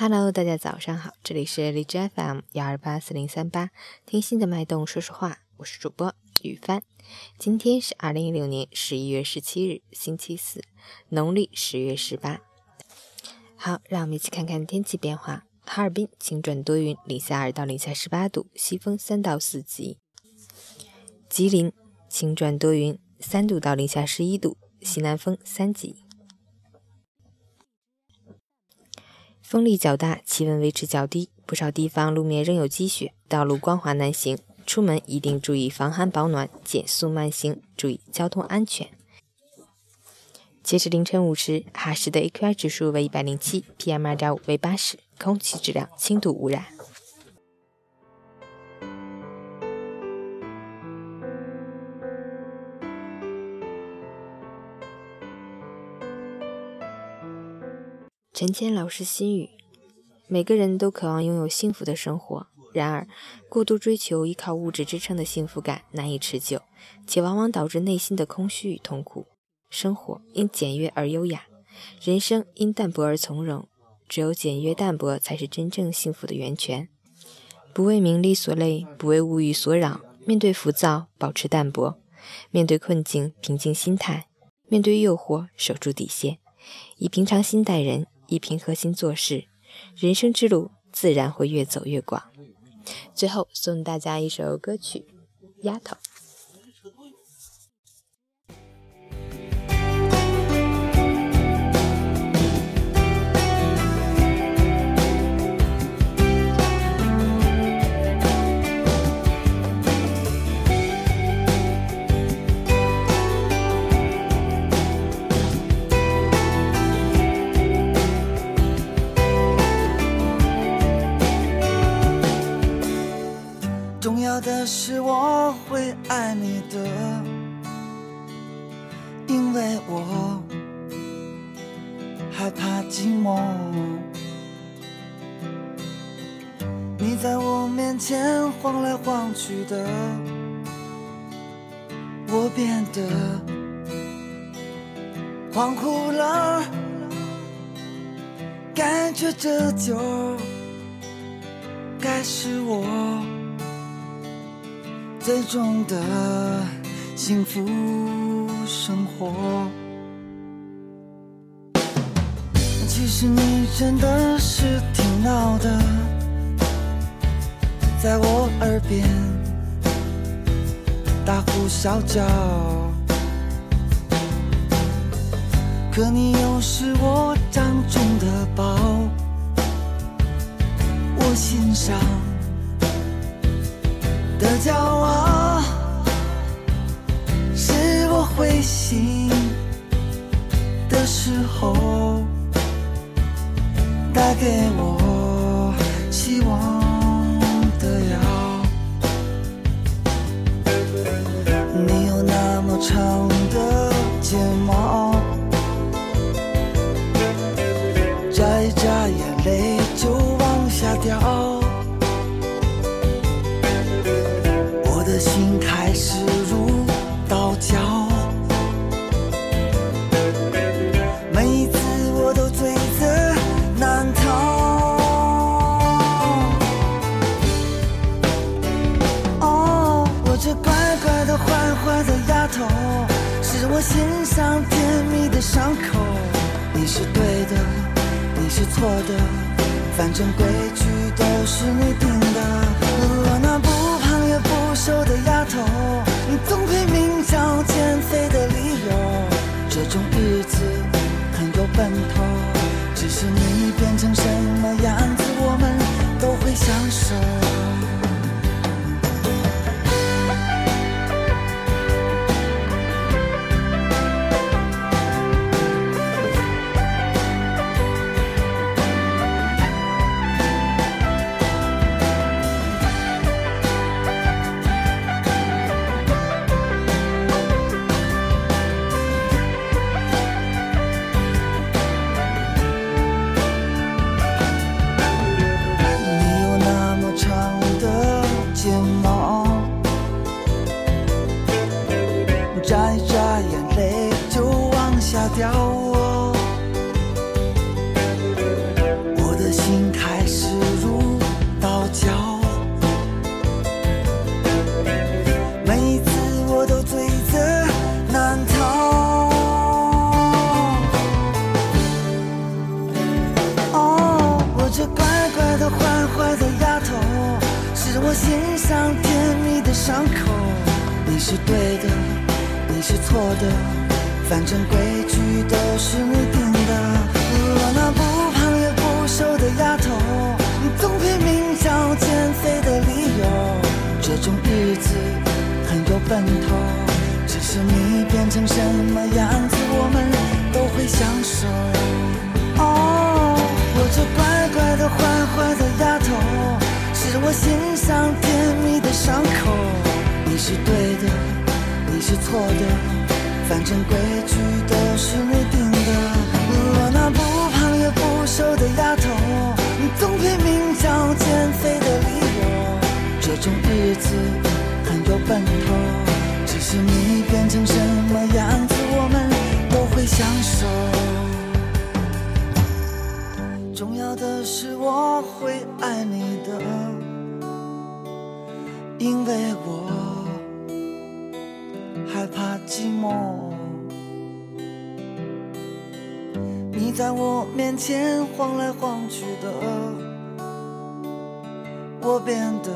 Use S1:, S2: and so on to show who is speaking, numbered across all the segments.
S1: Hello，大家早上好，这里是荔枝 FM 幺二八四零三八，听心的脉动说说话，我是主播雨帆。今天是二零一六年十一月十七日，星期四，农历十月十八。好，让我们一起看看天气变化。哈尔滨晴转多云，零下二到零下十八度，西风三到四级。吉林晴转多云，三度到零下十一度，西南风三级。风力较大，气温维持较低，不少地方路面仍有积雪，道路光滑难行。出门一定注意防寒保暖，减速慢行，注意交通安全。截至凌晨五时，哈市的 AQI 指数为一百零七，PM 二点五为八十，空气质量轻度污染。陈谦老师心语：每个人都渴望拥有幸福的生活，然而过度追求依靠物质支撑的幸福感难以持久，且往往导致内心的空虚与痛苦。生活因简约而优雅，人生因淡泊而从容。只有简约淡泊，才是真正幸福的源泉。不为名利所累，不为物欲所扰。面对浮躁，保持淡泊；面对困境，平静心态；面对诱惑，守住底线。以平常心待人。以平和心做事，人生之路自然会越走越广。最后送大家一首歌曲《丫头》。
S2: 的是我会爱你的，因为我害怕寂寞。你在我面前晃来晃去的，我变得恍惚了，感觉这就该是我。最终的幸福生活。其实你真的是挺闹的，在我耳边大呼小叫。可你又是我掌中的宝，我心上。的骄傲，心的时候带给我希望的药。你有那么长的睫毛，眨一眨眼泪就往下掉。我的心开始我心上甜蜜的伤口。你是对的，你是错的，反正规矩都是你定的。我那不胖也。不瘦的丫头，你总拼命找减肥的理由。这种日子很有奔头，只是你变成什么样子，我们都会享受。心上甜蜜的伤口你是对的你是错的反正规矩都是你定的我那不胖也不瘦的丫头你总拼命找减肥的理由这种日子很有奔头只是你变成什么样子。我心上甜蜜的伤口。你是对的，你是错的，反正规矩都是你定的。我那不胖也不瘦的丫头，你总拼命找减肥的理由。这种日子很有奔头，只是你变成什么样子，我们都会享受。重要的是我会爱你的，因为我害怕寂寞。你在我面前晃来晃去的，我变得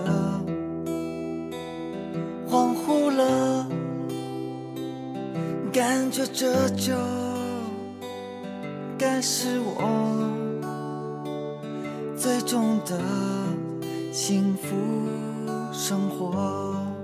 S2: 恍惚了，感觉这就该是我。最终的幸福生活。